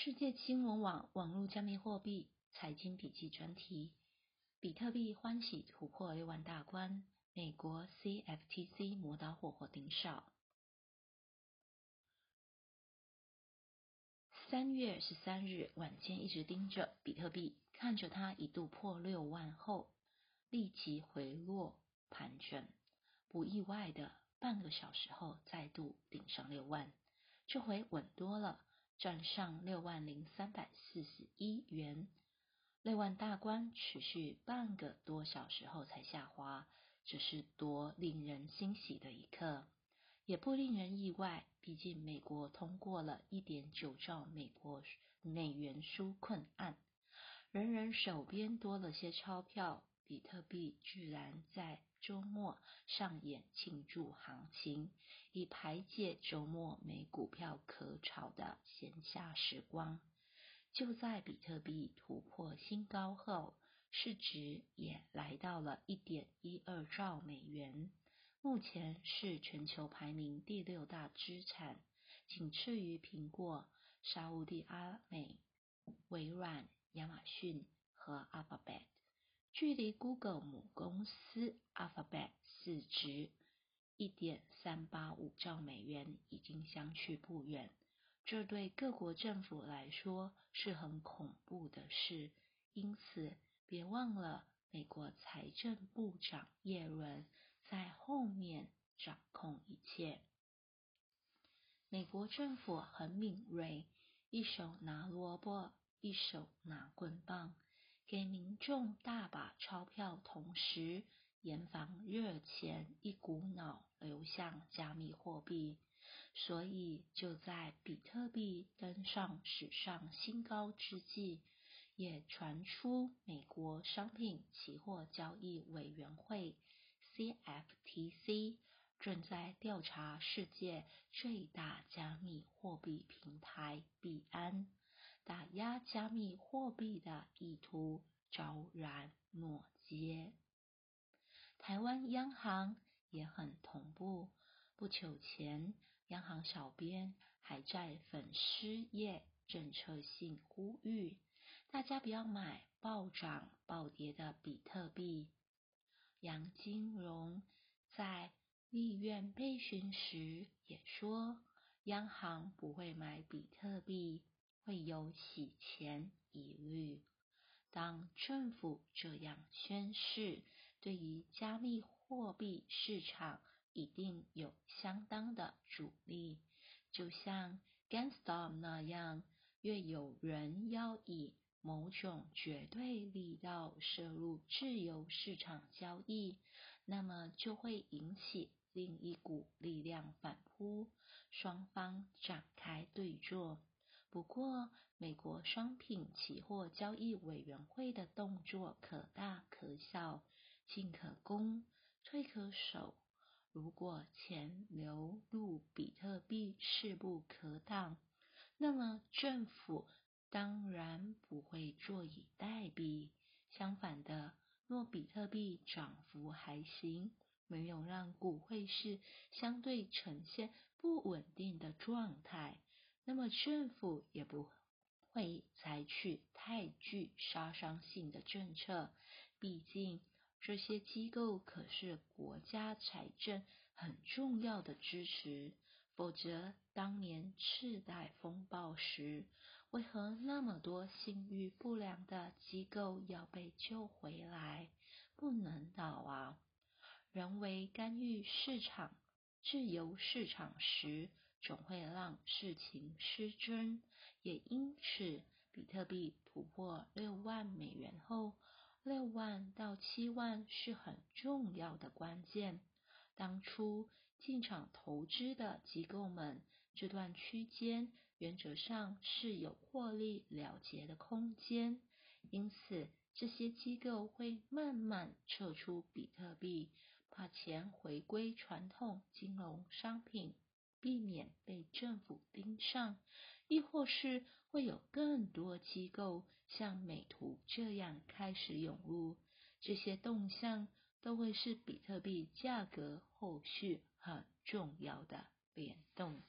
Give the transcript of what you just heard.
世界金融网网络加密货币财经笔记专题：比特币欢喜突破六万大关，美国 CFTC 磨刀霍霍盯梢。三月十三日晚间，一直盯着比特币，看着它一度破六万后，立即回落盘整，不意外的，半个小时后再度顶上六万，这回稳多了。站上六万零三百四十一元，六万大关持续半个多小时后才下滑，这是多令人欣喜的一刻，也不令人意外。毕竟美国通过了一点九兆美国美元纾困案，人人手边多了些钞票，比特币居然在周末上演庆祝行情。以排解周末没股票可炒的闲暇时光。就在比特币突破新高后，市值也来到了一点一二兆美元，目前是全球排名第六大资产，仅次于苹果、沙地阿美、微软、亚马逊和 Alphabet，距离 Google 母公司 Alphabet 市值。一点三八五兆美元已经相去不远，这对各国政府来说是很恐怖的事。因此，别忘了美国财政部长耶伦在后面掌控一切。美国政府很敏锐，一手拿萝卜，一手拿棍棒，给民众大把钞票，同时。严防热钱一股脑流向加密货币，所以就在比特币登上史上新高之际，也传出美国商品期货交易委员会 （CFTC） 正在调查世界最大加密货币平台币安打压加密货币的意图，昭然若揭。台湾央行也很同步。不久前，央行小编还在粉丝页政策性呼吁大家不要买暴涨暴跌的比特币。杨金荣在立院备询时也说，央行不会买比特币，会有洗钱疑虑。当政府这样宣示。对于加密货币市场，一定有相当的阻力。就像 GameStop 那样，越有人要以某种绝对力道摄入自由市场交易，那么就会引起另一股力量反扑，双方展开对坐。不过，美国商品期货交易委员会的动作可大可小。进可攻，退可守。如果钱流入比特币势不可挡，那么政府当然不会坐以待毙。相反的，若比特币涨幅还行，没有让股汇市相对呈现不稳定的状态，那么政府也不会采取太具杀伤性的政策。毕竟。这些机构可是国家财政很重要的支持，否则当年次贷风暴时，为何那么多信誉不良的机构要被救回来？不能倒啊！人为干预市场、自由市场时，总会让事情失真。也因此，比特币突破六万美元后。六万到七万是很重要的关键。当初进场投资的机构们，这段区间原则上是有获利了结的空间，因此这些机构会慢慢撤出比特币，把钱回归传统金融商品，避免被政府盯上。亦或是会有更多机构像美图这样开始涌入，这些动向都会是比特币价格后续很重要的联动。